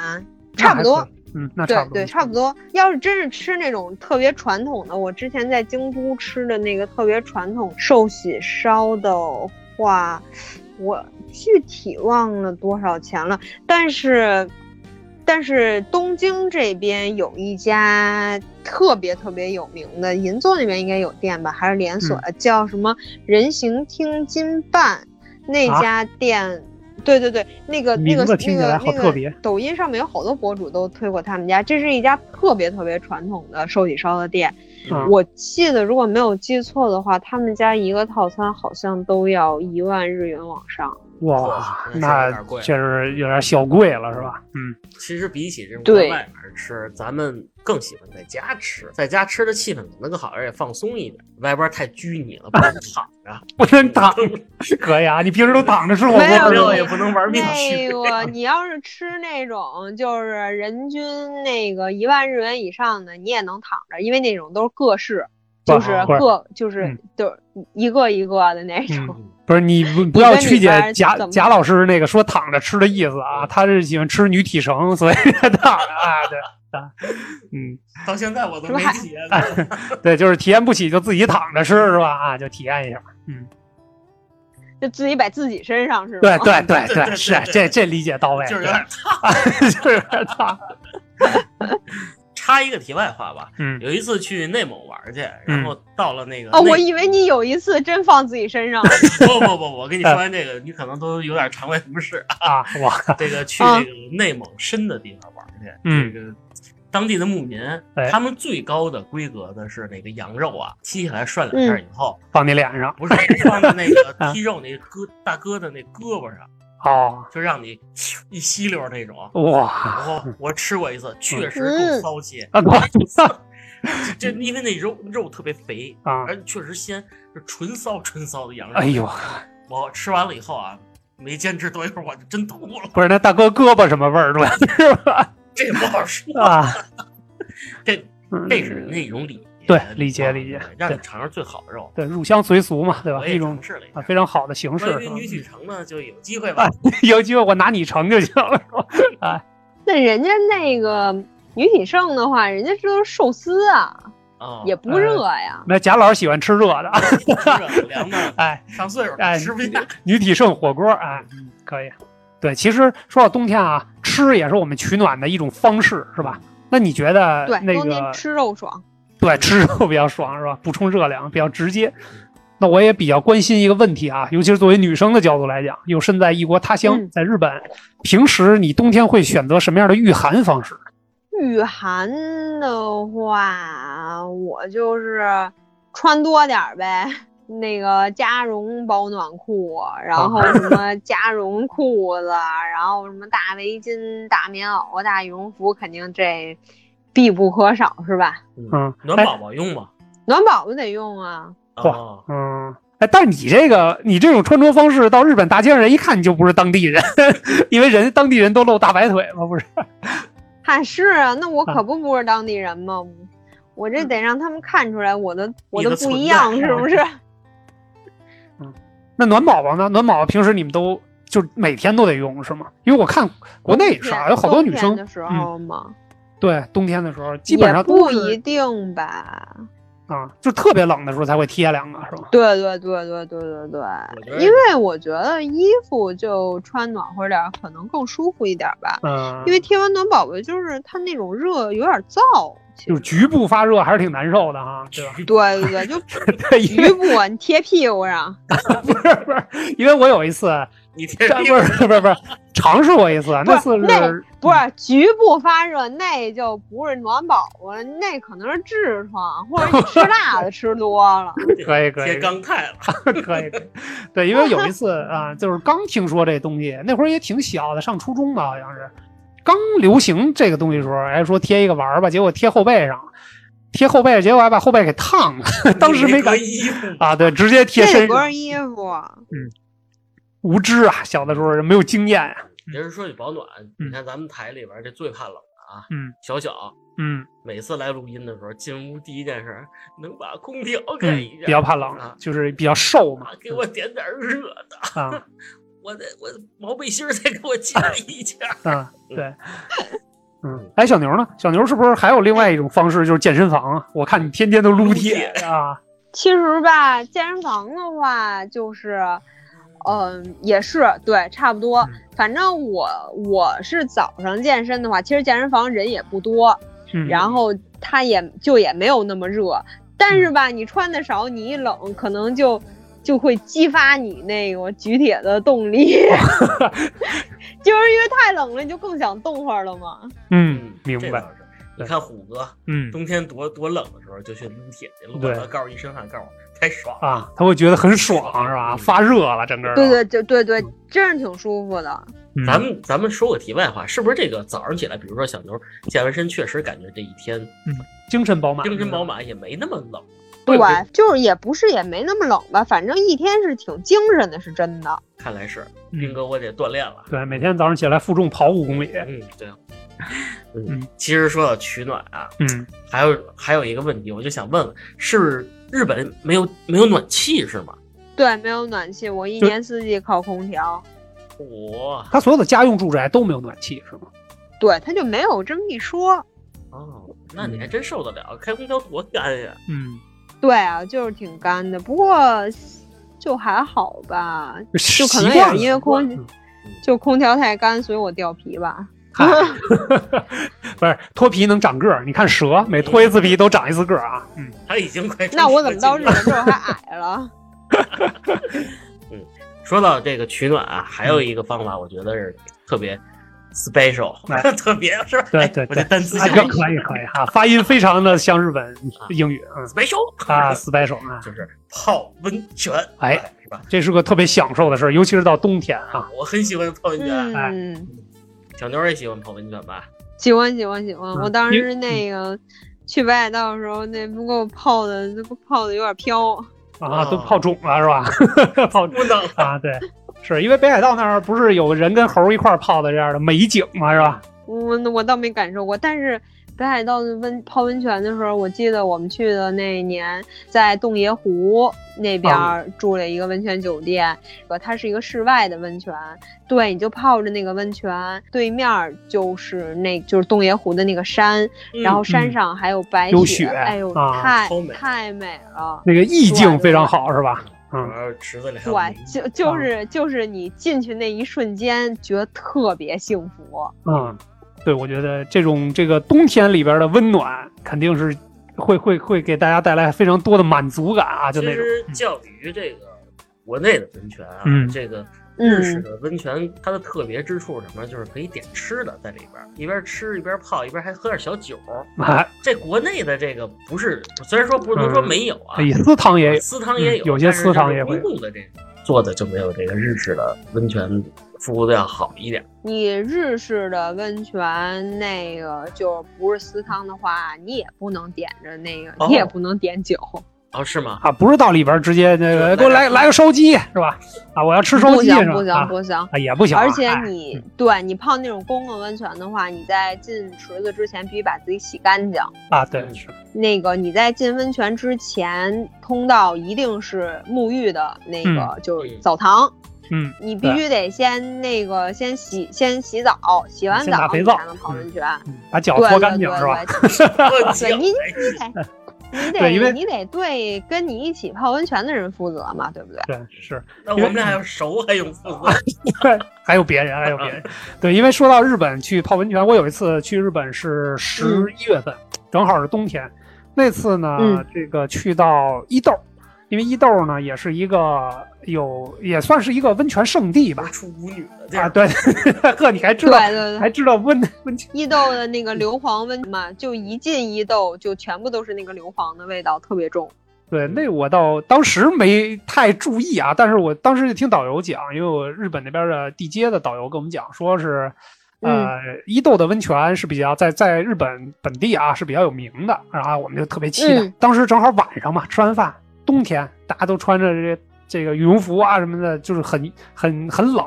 差不多。
嗯，那差不多。
对对，差不多。要是真是吃那种特别传统的，我之前在京都吃的那个特别传统寿喜烧的话，我具体忘了多少钱了，但是。但是东京这边有一家特别特别有名的，银座那边应该有店吧，还是连锁的，叫什么人形厅金办那
啊
家店。对对对，那个那个那个那个抖音上面有好多博主都推过他们家，这是一家特别特别传统的寿喜烧的店。
嗯
我记得如果没有记错的话，他们家一个套餐好像都要一万日元往上。
哇，
那
确实有点小贵了，是吧？嗯，
其实比起这种
对
在外面吃，咱们更喜欢在家吃，在家吃的气氛可能更好，而且放松一点。外边太拘泥了，不能 躺着，
不能躺，可以啊。你平时都躺着吃火锅
没有
也不能玩命
那
去。
个，你要是吃那种就是人均那个一万日元以上的，你也能躺着，因为那种都是各式，
不
就是
不是
各就是
嗯
就一个一个的那种。
嗯 不是你不不要曲解贾贾老师那个说躺着吃的意思啊，他是喜欢吃女体绳，所以躺着啊，对啊，嗯，
到现在我都没体验过。
对，就是体验不起就自己躺着吃是吧？啊，就体验一下，嗯，
就自己摆自己身上是吧？
对对 对
对
是这这理解到位，
就是有
对
点烫。
就是有点烫，
插一个题外话吧，
嗯。
有一次去内蒙玩去，然后到了那个
哦，我以为你有一次真放自己身上。了。
不不不，我跟你说完这个，你可能都有点肠胃不适啊。
啊，哇，
这个去个内蒙深的地方玩去，
嗯。
这个当地的牧民
哎，
他们最高的规格的是那个羊肉啊，切下来涮两下以后，
放你脸上。
不是放在那个
啊
剔肉那胳大哥的那胳膊上，
哦，
就让你一吸溜那种。
哇，
然后我吃过一次，确实够
嗯
骚气，
啊，
这 因为那肉肉特别肥，
啊。
而且确实鲜，是纯骚纯骚的羊肉。
哎呦，
我吃完了以后啊，没坚持多一会儿，我就真吐了。
不是那大哥胳膊什么味儿主要是吧？
这也不好说，
啊，
这
嗯。
这是那种礼节，
对理解理解
让你尝尝最好的肉。
对入乡随俗嘛，对吧？一种。啊非常好的形式。
关于女举城呢，就有机会吧
啊。有机会我拿你成就行了，是吧？啊，
那人家那个女体盛的话，人家这都是寿司啊。
啊，
也不热呀。
那贾老师喜欢吃热的，
热凉的，
哎，
上岁数
哎
了吃不下。
女体盛火锅，哎，可以。对，其实说到冬天啊，吃也是我们取暖的一种方式，是吧？那你觉得
对，
那个
冬天吃肉爽。
对吃肉比较爽，是吧？补充热量比较直接。那我也比较关心一个问题啊，尤其是作为女生的角度来讲，又身在异国他乡，
嗯
在日本，平时你冬天会选择什么样的御寒方式？
御寒的话，我就是穿多点儿呗，那个加绒保暖裤，然后什么加绒裤子，然后什么大围巾、大棉袄、大羽绒服，肯定这必不可少，是吧？
嗯
暖宝宝用吗？
暖宝宝得用啊，
嚯
啊，
嗯，哎，但是你这个你这种穿着方式到日本大街上，人一看你就不是当地人，因为人家当地人都露大白腿嘛，不是？
嗨，是啊，那我
啊
可不不是当地人吗？我这得让他们看出来我的我的不一样，是不是？
嗯那暖宝宝呢？暖宝宝平时你们都就每天都得用是吗？因为我看国内也是啊，有好多女生
的时候嘛，
对冬天的时候基本上
不一定吧。
啊，就特别冷的时候才会贴两个是吧？
对对对对对对对因为我觉得衣服就穿暖和点儿，可能更舒服一点吧。
嗯，
因为贴完暖宝宝，就是它那种热有点燥，其
就是局部发热还是挺难受的哈，对吧？
对对对，就 局部你贴屁股上，
不是不是，因为我有一次，
你贴
这不是不是不是尝试过一次，那次
那
是
不是局部发热，那就不是暖宝宝了，那可能是痔疮，或者你吃辣的吃多了。
可以可以
贴钢泰了，
可以，可以对，因为有一次啊，就是刚听说这东西，那会儿也挺小的，上初中吧，好像是刚流行这个东西的时候，还说贴一个玩儿吧，结果贴后背上，贴后背，结果还把后背给烫了，当时没
没
敢
衣服。
啊，对，直接贴
这
身上，
不是衣服，嗯。
无知啊，小的时候没有经验啊，
其实说起保暖，
嗯。
你看咱们台里边这最怕冷的啊，
嗯。
小小
嗯。
每次来录音的时候，进屋第一件事能把空调开
嗯
一下，，
比较怕冷
啊，
就是比较瘦嘛。
啊，给我点点热的，
啊
我的我的毛背心儿再给我加 一件儿。
啊，对。嗯，哎，小牛呢？小牛是不是还有另外一种方式，就是健身房啊？我看你天天都撸铁啊。
其实吧，健身房的话就是，嗯、也是对，差不多。
嗯
反正我我是早上健身的话，其实健身房人也不多，
嗯，
然后它也就也没有那么热。但是吧，你穿的少，你一冷，可能就就会激发你那个举铁的动力，就是因为太冷了，你就更想动会儿了嘛。
嗯，明白。
你看虎哥，
嗯
冬天多多冷的时候就去撸铁去，撸完了告诉一身汗，告诉我太爽了。
啊，他会觉得很爽是吧？
嗯
发热了，整个
对对对对对，真是挺舒服的。
嗯
咱们咱们说个题外话，是不是这个早上起来，比如说小牛健完身，确实感觉这一天嗯
精神饱满，
精神饱满，也没那么冷。
对
对，
就是也不是也没那么冷吧，反正一天是挺精神的，是真的。
看来是
嗯
斌哥，我得锻炼了。
对，每天早上起来负重跑五公里。
嗯，对。
嗯
嗯，其实说到取暖啊，
嗯，
还有还有一个问题，我就想问问，是日本没有没有暖气是吗？
对，没有暖气，我一年四季靠空调。
我
他所有的家用住宅都没有暖气是吗？
对，他就没有这么一说。
哦，那你还真受得了，开空调多干呀！
嗯，
对啊，就是挺干的，不过就还好吧，就可能也是因为空
嗯
就空调太干，所以我掉皮吧。
嗨 不是脱皮能长个儿，你看蛇每脱一次皮都长一次个儿啊。嗯，
他已经快
那我怎么到日
日
本之后还矮了？
嗯说到这个取暖啊，还有一个方法，我觉得是特别 special，、
哎
特别是吧？
对对
我这单词
啊，可以可以哈，发音非常的像日本英语，嗯
special
啊，special 啊，
就是泡温泉，
哎，
是吧？
这是个特别享受的事儿，尤其是到冬天啊。
我很喜欢泡温泉，
嗯，
小妞儿也喜欢泡温泉吧？
喜欢喜欢喜欢。
嗯
我当时那个去北海道的时候，那不给我泡的，那不泡的有点飘。
啊，
哦
都泡肿了是吧？泡
不能
啊，对，是因为北海道那儿不是有人跟猴一块儿泡的这样的美景吗？是吧？
我我倒没感受过，但是北海道的温泡温泉的时候，我记得我们去的那一年在洞爷湖那边儿住了一个温泉酒店，呃，它是一个室外的温泉，对，你就泡着那个温泉，对面儿就是那就是洞爷湖的那个山，然后山上还有白
有雪
哎呦，
啊
太
美
太美了。
那个意境非常好，是吧？嗯，
池子里还有
对，就就是就是你进去那一瞬间，觉得特别幸福。
嗯，对，我觉得这种这个冬天里边的温暖，肯定是会会会给大家带来非常多的满足感啊，就
其
那种。
其实钓鱼这个国内的温泉啊，
嗯
这个日式
嗯，
的温泉它的特别之处是什么？就是可以点吃的在里边儿，一边吃一边泡，一边还喝点小酒。
哎，
这国内的这个不是，虽然说不能说没有啊，
哎，私汤也有，
私汤也有，
嗯有些
但是
私汤
就是
也
公共的这个做的就没有这个日式的温泉服务的要好一点。
你日式的温泉那个就不是私汤的话，你也不能点着那个，
哦
你也不能点酒。
哦，是吗？
啊，不是到里边直接那个给我来
来
来个烧鸡是吧？啊，我要吃烧鸡是吧？
行不行
啊
不行。
啊也不行啊，
而且
哎
你对你泡那种公共温泉的话，你在进池子之前必须把自己洗干净。
啊，对
嗯
是，
那个你在进温泉之前，通道一定是沐浴的那个，就是澡堂。
嗯，
你必须得先那个先洗先洗澡，洗完澡才能泡温泉。
嗯把脚搓干净
对
是吧？
对
对
你你得你
对因为
得你得对跟你一起泡温泉的人负责嘛，对不对？
对，是，
那我们俩还要熟，还用负责？
对还有别人，还有别人。对，因为说到日本去泡温泉，我有一次去日本是十一月份，正好是冬天。那次呢，
嗯
这个去到伊豆，因为伊豆呢也是一个有也算是一个温泉圣地吧
不。出舞女的地
啊，对，呵，你还知道
对对对，
还知道温温泉
伊豆的那个硫磺温嘛，就一进伊豆就全部都是那个硫磺的味道，特别重。
对，那我倒当时没太注意啊，但是我当时就听导游讲，因为我日本那边的地接的导游跟我们讲，说是，呃，伊豆的温泉是比较在在日本本地啊是比较有名的，然后我们就特别期待。
嗯
当时正好晚上嘛，吃完饭，冬天大家都穿着这这个羽绒服啊什么的，就是很很很冷。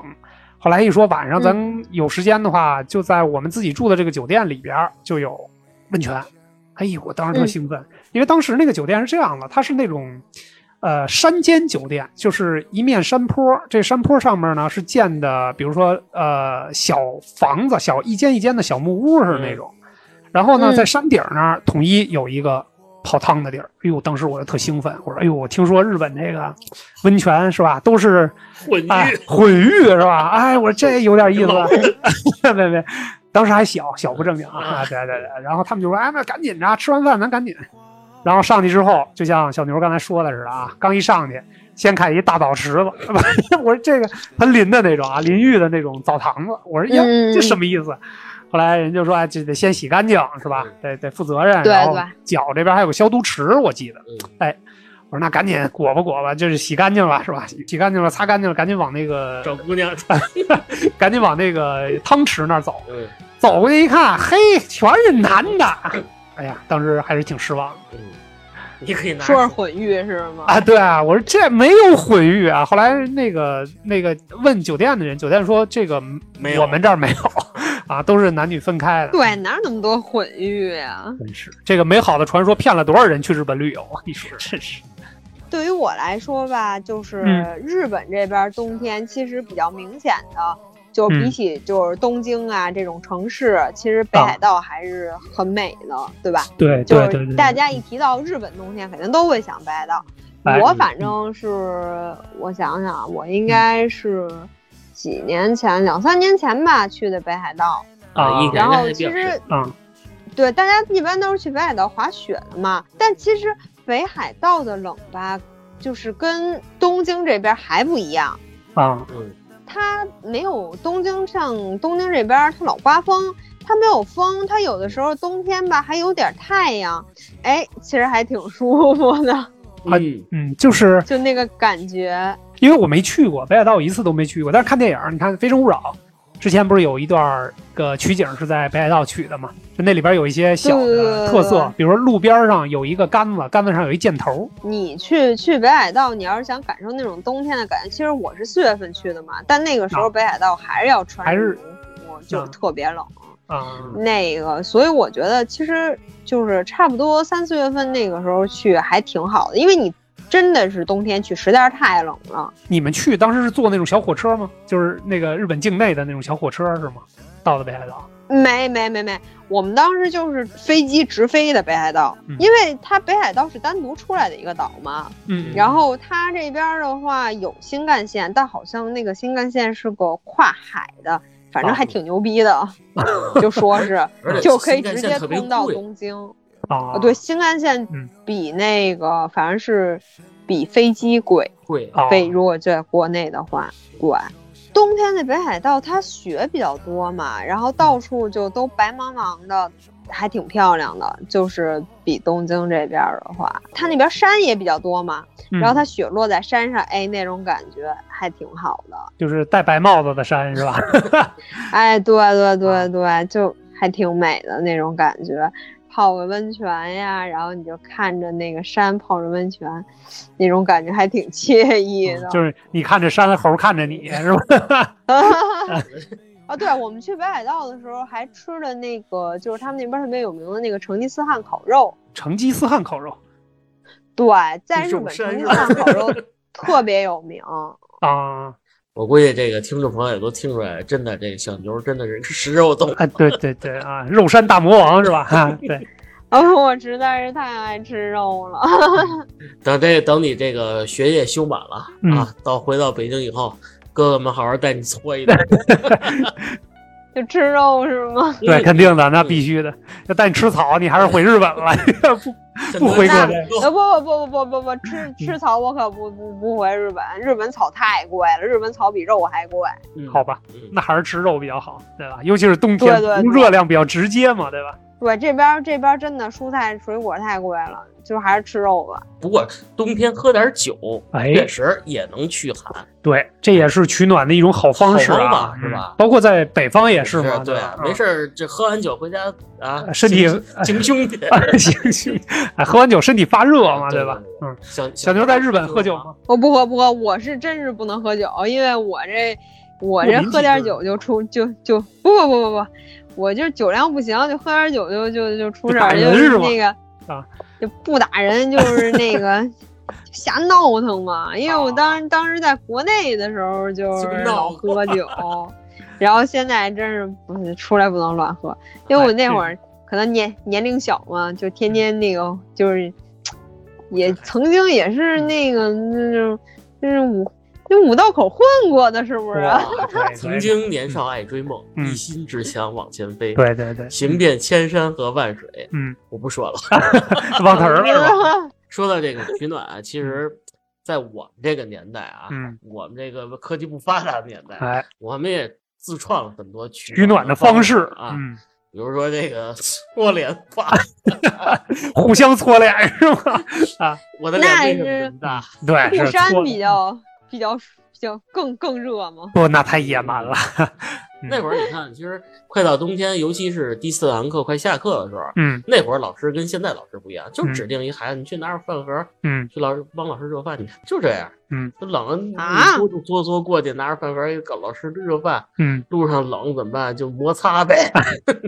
后来一说晚上咱有时间的话，就在我们自己住的这个酒店里边儿就有温泉。哎呦，我当时特
嗯
兴奋，因为当时那个酒店是这样的，它是那种呃山间酒店，就是一面山坡，这山坡上面呢是建的，比如说呃小房子，小一间一间的小木屋似的那种。然后呢，
嗯
在山顶那儿统一有一个泡汤的地儿。哎呦，当时我就特兴奋，我说：“哎呦，我听说日本这个温泉是吧，都是
混
哎
浴，
混浴是吧？哎，我说这有点意思。别别别，当时还小，小不正经啊！对对对，然后他们就说：“哎，那赶紧着，吃完饭咱赶紧。”然后上去之后，就像小牛刚才说的似的啊，刚一上去，先看一大澡池子，我说这个很淋的那种啊，淋浴的那种澡堂子。我说呀，
嗯
这什么意思？后来人就说，哎，这得先洗干净是吧？得得负责任。
对
然后
对
脚这边还有个消毒池，我记得。
嗯
哎，我说那赶紧裹吧裹吧，就是洗干净了是吧？洗干净了，擦干净了，赶紧往那个
找姑娘，
赶紧往那个汤池那儿走。
嗯
走过去一看，嘿，全是男的。哎呀，当时还是挺失望的
嗯，你可以拿
说是混浴是吗？
啊。对啊，我说这没有混浴啊。后来那个那个问酒店的人，酒店说这个
没有
我们这儿没有啊，都是男女分开的。
对，哪有那么多混浴啊？
真是这个美好的传说骗了多少人去日本旅游啊！你说 真是。
对于我来说吧，就是
嗯
日本这边冬天其实比较明显的，就比
嗯
起就是东京啊这种城市，其实北海道还是很美的，对吧？
对
就
对对对，
是大家一提到日本冬天，肯定都会想北海道。
哎
我反正是，我想想，我应该是几年前，两三年前吧去的北海道。
啊
一
然后其实
嗯
对，大家一般都是去北海道滑雪的嘛。但其实北海道的冷吧，就是跟东京这边还不一样。
啊
嗯
它没有东京像东京这边，它老刮风，它没有风，它有的时候冬天吧还有点太阳，哎，其实还挺舒服的，
嗯，
嗯，就是
就那个感觉。
因为我没去过北海道，我一次都没去过，但是看电影，你看《非诚勿扰》，之前不是有一段儿个取景是在北海道取的嘛？就那里边有一些小的特色，比如说路边上有一个杆子，杆子上有一箭头，
你去去北海道，你要是想感受那种冬天的感觉，其实我是四月份去的嘛，但那个时候
啊
北海道还是要穿
还是
羽绒服，就是
啊
特别冷。
啊，
那个，所以我觉得其实就是差不多三四月份那个时候去还挺好的，因为你真的是冬天去实在是太冷了。
你们去当时是坐那种小火车吗？就是那个日本境内的那种小火车是吗？到的北海道。
没没没没，我们当时就是飞机直飞的北海道，
嗯
因为它北海道是单独出来的一个岛嘛。
嗯
然后它这边的话有新干线，但好像那个新干线是个跨海的，反正还挺牛逼的，就说是就可以直接通到东京。
啊
啊，对，，新干线
嗯
比那个反正是比飞机贵，
贵，
啊
飞如果在国内的话，贵。冬天的北海道它雪比较多嘛，然后到处就都白茫茫的，还挺漂亮的。就是比东京这边的话，它那边山也比较多嘛，
嗯
然后它雪落在山上，哎，那种感觉还挺好的。
就是戴白帽子的山是吧？
哎，对对对对，就还挺美的那种感觉。泡个温泉呀，然后你就看着那个山泡着温泉，那种感觉还挺惬意的。
就是你看着山，猴看着你是吧？
啊，对，我们去北海道的时候还吃了那个，就是他们那边特别有名的那个成吉思汗烤肉。
成吉思汗烤肉
对，在日本成吉思汗烤肉特别有名。
啊，
我估计这个听众朋友也都听出来，真的这个小牛真的是食肉动物。
啊，对对对啊，肉山大魔王是吧？啊，对，
哦，我实在是太爱吃肉了。
等这等你这个学业修满了、
嗯
啊，到回到北京以后，哥哥们好好带你搓一顿。
就吃肉是吗？
对，肯定的，那必须的。要带你吃草，你还是回日本了，不不回国
那
这
呃不不不不不不吃吃草我可不不不回日本，日本草太贵了，日本草比肉还贵。
嗯
好吧？
嗯
那还是吃肉比较好，对吧？尤其是冬天，
对对对
热量比较直接嘛，对吧？
对，这边这边真的蔬菜水果太贵了，就还是吃肉吧。
不过冬天喝点酒，
哎
确实也能驱寒。
对，这也是取暖的一种好方式
好方
啊，
是吧
嗯包括在北方也是嘛，
对？没事儿，这喝完酒回家啊，
身体
行行兄弟。
行行，哎，喝完酒身体发热嘛，
对吧？
嗯，
小
小牛在日本喝酒吗？？
我不喝不喝，我是真是不能喝酒，因为我这我这喝点酒就出就就不不不不不，我就是酒量不行，就喝点酒就就就出事儿，
就
那个
啊，
就不打人，就是那个 瞎闹腾嘛。因为我当当时在国内的时候就是
闹
老喝酒，然后现在真是不是出来不能乱喝，因为我那会儿可能年年龄小嘛，就天天那个就是也 曾经也是那个那种就是五就五道口混过的，是不是？
曾经年少爱追梦，
嗯
一心只想往前飞。
对对对，
行遍千山和万水。
嗯，
我不说了。
忘词儿了是吧？
说到这个取暖啊，其实，在我们这个年代啊，
嗯，
我们这个科技不发达的年代，
哎，
我们也自创了很多取
取暖的
方
方式
啊，
嗯，
比如说这个搓脸法，
互相搓脸是吧？啊，
我的脸
那
为什么
是
这么大？
对，是搓
比较比较比较更更热吗？
不，那太野蛮了。嗯
那会儿你看，其实快到冬天，尤其是第四堂课快下课的时候，
嗯
那会儿老师跟现在老师不一样，就
嗯
指定一孩子，你去拿着饭盒，
嗯
去老师帮老师热饭去，就这样。
嗯，
就冷了，
啊
你哆哆嗦嗦过去，拿着饭盒给老师热饭，
嗯，
路上冷怎么办？就摩擦呗，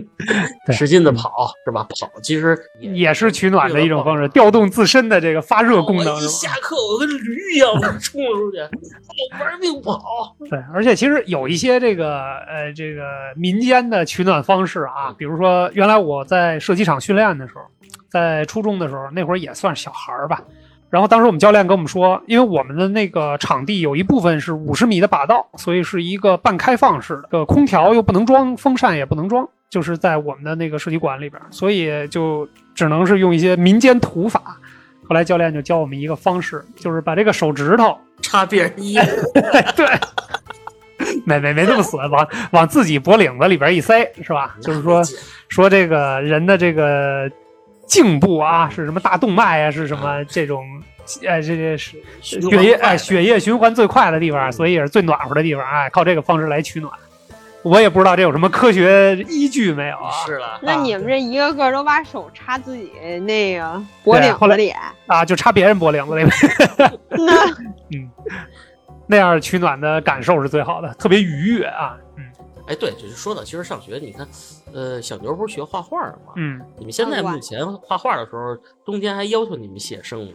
使劲的跑是吧？跑其实
也是取暖的一种方式，调动自身的这个发热功能？
下课，我跟驴一样，我冲了出去，我玩命跑。
对，而且其实有一些这个呃这个民间的取暖方式啊，比如说原来我在射击场训练的时候，在初中的时候，那会儿也算是小孩儿吧。然后当时我们教练跟我们说，因为我们的那个场地有一部分是五十米的靶道，所以是一个半开放式的，呃，空调又不能装，风扇也不能装，就是在我们的那个射击馆里边，所以就只能是用一些民间土法。后来教练就教我们一个方式，就是把这个手指头
插别人衣服，
对，没没没那么损，往往自己脖领子里边一塞，是吧？就是说说这个人的这个颈部啊，是什么大动脉啊，是什么这种，呃，这这是
血
血液哎血液循环最快的地方，所以也是最暖和的地方，哎，靠这个方式来取暖。我也不知道这有什么科学依据没有啊？
是了，
那你们这一个个都把手插自己那个脖领子里，
啊，就插别人脖领子里边，
那
嗯，那样取暖的感受是最好的，特别愉悦啊。嗯，
哎，对，就是说到其实上学，你看，呃，小牛不是学画画的吗？
嗯，
你们现在目前画画的时候，冬天还要求你们写生吗？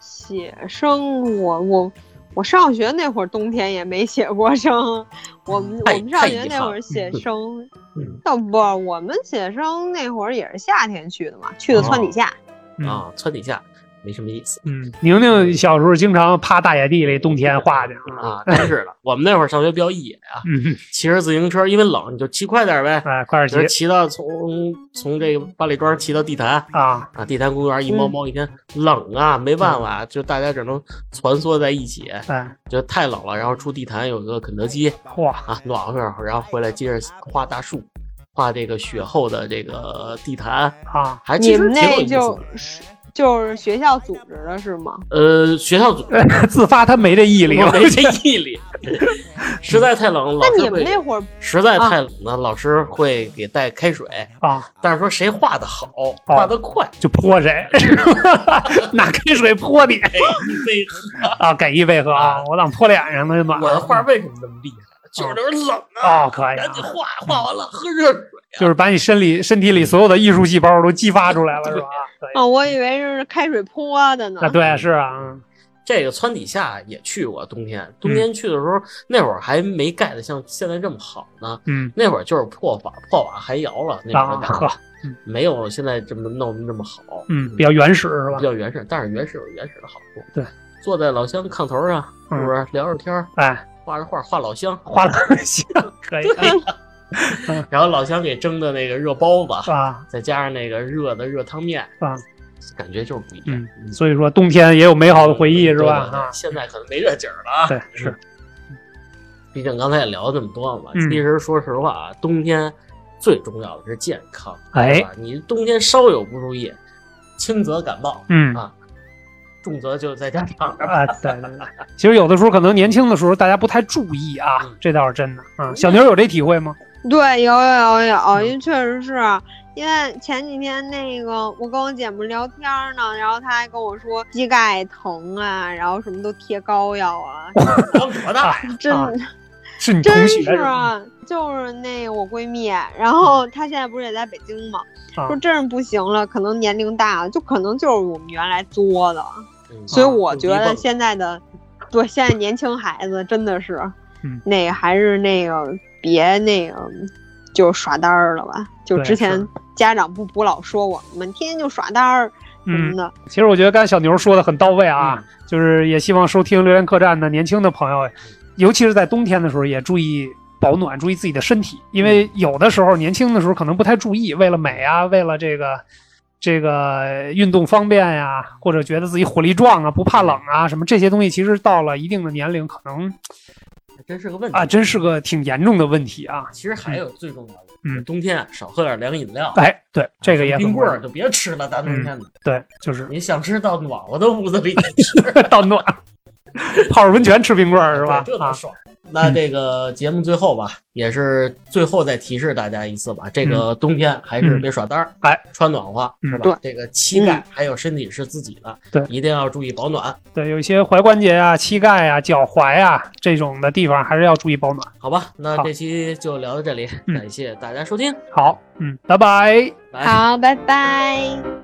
写生，我我我上学那会儿冬天也没写过生，我们我们上学那会儿写 生，
嗯
倒不，我们写生那会儿也是夏天去的嘛，去的川底下。
嗯
啊，川底下没什么意思
嗯，宁宁小时候经常趴大野地里冬天画去啊。
啊，真是的。我们那会儿上学比较野啊，
嗯，
骑着自行车，因为冷，你就骑快点呗。
哎，快点骑
骑到从从这个八里庄骑到地坛
啊！
啊，地坛公园一猫猫一天，冷啊，没办法，就大家只能蜷缩在一起，
哎，
就太冷了。然后出地坛有个肯德基
哇，
啊，暖和，然后回来接着画大树，画这个雪后的这个地坛，
啊，
还其实
你们那
挺有意思的。
就是学校组织的是吗？
呃，学校组
自发他没这毅力了。
没这毅力，实在太冷，老
那你们那会儿
实在太冷了，老师会给带开水，
啊，
但是说谁画的好，画的快，
就泼谁，拿开水泼你
一杯喝
啊，给一杯喝啊！我当泼脸上呢，就暖
我的画为什么那么厉害？就是有点冷啊，
哦，可以啊
赶，紧画，画完了喝热水。
就是把你身里身体里所有的艺术细胞都激发出来了，是吧？
啊，我以为是开水泼的呢。
啊，对，是啊，嗯
这个川底下也去过，冬天冬天去的时候，那会儿还没盖的像现在这么好呢，
嗯，
那会儿就是破瓦破瓦还摇了，那会
啊
儿没有现在这么弄得这么好，
嗯，比较原始是吧
比？较原始，但是原始有原始的好处。
对，
坐在老乡炕头上，是不是聊着天儿，
哎，
画着画，画老乡，
画老乡，可以
然后老乡给蒸的那个热包子，
啊，
再加上那个热的热汤面
啊，
感觉就是不一样。
嗯，所以说冬天也有美好的回忆是吧？啊，
现在可能没这景儿了啊。
对，是，
毕竟刚才也聊了这么多了嘛。
嗯
其实说实话啊，冬天最重要的是健康，
哎？
你冬天稍有不注意，轻则感冒，
嗯
啊重则就在家躺着。
啊，对对对，其实有的时候可能年轻的时候大家不太注意啊
嗯，
这倒是真的啊。小牛有这体会吗？
对，有有有有，
嗯
因为确实是因为前几天那个我跟我姐们聊天呢，然后她还跟我说膝盖疼啊，然后什么都贴膏药啊，
刚多大呀？
真、
啊是你同
真
学
是？就是那我闺蜜，然后她现在不是也在北京吗？
啊
说真是不行了，可能年龄大了，就可能就是我们原来作的，
嗯
所以我觉得现在的，对现在年轻孩子真的是，
嗯
那个还是那个别那个就耍单儿了吧。就之前家长不不老说我们天天就耍单儿什么
嗯，
的，
其实我觉得刚才小牛说的很到位啊，
嗯
就是也希望收听留言客栈的年轻的朋友，尤其是在冬天的时候也注意保暖，注意自己的身体，因为有的时候年轻的时候可能不太注意，为了美啊，为了这个。这个运动方便呀，或者觉得自己火力壮啊，不怕冷啊，什么这些东西，其实到了一定的年龄，可能
还真是个问题
啊，真是个挺严重的问题啊。
其实还有最重要的，
嗯
冬天啊少喝点凉饮料。
哎，对，这个也
冰棍儿就别吃了，大冬天的，
对，就是
你想吃到暖和的屋子里 吃，
到暖，泡着温泉吃冰棍儿是吧
对？这
啊
多，爽！那这个节目最后吧，也是最后再提示大家一次吧，这个冬天还是别耍单儿，
哎，
穿暖和
嗯
是吧？这个膝盖还有身体是自己的，
对
一定要注意保暖，
对，有一些踝关节啊、膝盖啊、脚踝啊这种的地方，还是要注意保暖。
好吧？那这期就聊到这里，
嗯
感谢大家收听，
好，嗯，拜拜。
拜。
好，拜拜。